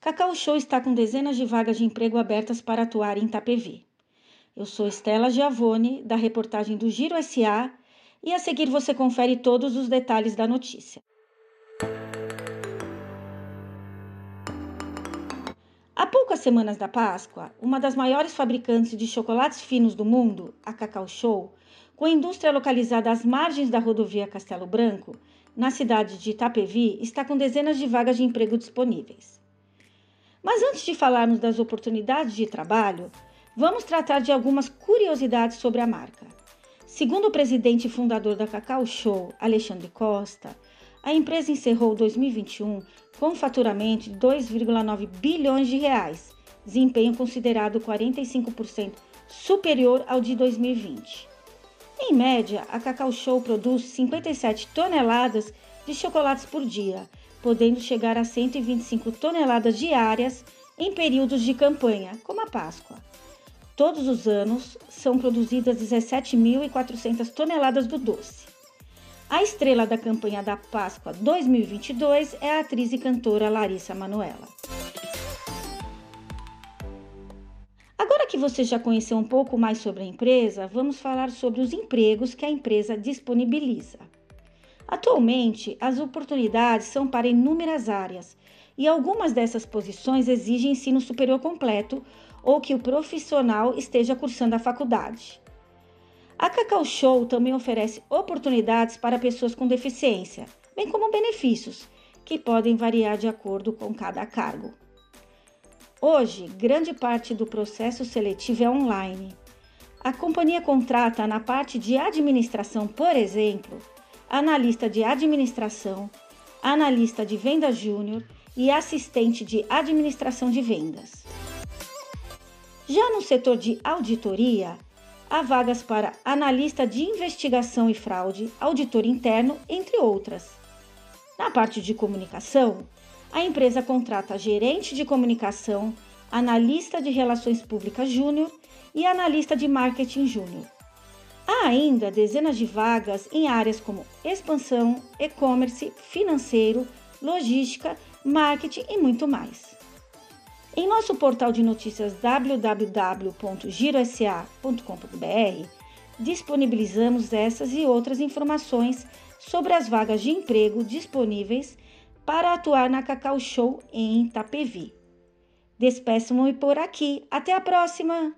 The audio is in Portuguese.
Cacau Show está com dezenas de vagas de emprego abertas para atuar em Itapevi. Eu sou Estela Giavone, da reportagem do Giro SA, e a seguir você confere todos os detalhes da notícia. Há poucas semanas da Páscoa, uma das maiores fabricantes de chocolates finos do mundo, a Cacau Show, com a indústria localizada às margens da rodovia Castelo Branco, na cidade de Itapevi, está com dezenas de vagas de emprego disponíveis. Mas antes de falarmos das oportunidades de trabalho, vamos tratar de algumas curiosidades sobre a marca. Segundo o presidente e fundador da Cacau Show, Alexandre Costa, a empresa encerrou 2021 com um faturamento de 2,9 bilhões de reais, desempenho considerado 45% superior ao de 2020. Em média, a Cacau Show produz 57 toneladas de chocolates por dia, podendo chegar a 125 toneladas diárias em períodos de campanha, como a Páscoa. Todos os anos são produzidas 17.400 toneladas do doce. A estrela da campanha da Páscoa 2022 é a atriz e cantora Larissa Manoela. Agora que você já conheceu um pouco mais sobre a empresa, vamos falar sobre os empregos que a empresa disponibiliza. Atualmente, as oportunidades são para inúmeras áreas e algumas dessas posições exigem ensino superior completo ou que o profissional esteja cursando a faculdade. A Cacau Show também oferece oportunidades para pessoas com deficiência, bem como benefícios, que podem variar de acordo com cada cargo. Hoje, grande parte do processo seletivo é online. A companhia contrata na parte de administração, por exemplo, analista de administração, analista de venda júnior e assistente de administração de vendas. Já no setor de auditoria, há vagas para analista de investigação e fraude, auditor interno, entre outras. Na parte de comunicação, a empresa contrata gerente de comunicação, analista de relações públicas júnior e analista de marketing júnior. Há ainda dezenas de vagas em áreas como expansão, e-commerce, financeiro, logística, marketing e muito mais. Em nosso portal de notícias www.girosa.com.br, disponibilizamos essas e outras informações sobre as vagas de emprego disponíveis para atuar na Cacau Show em Itapevi. Despeço-me por aqui. Até a próxima!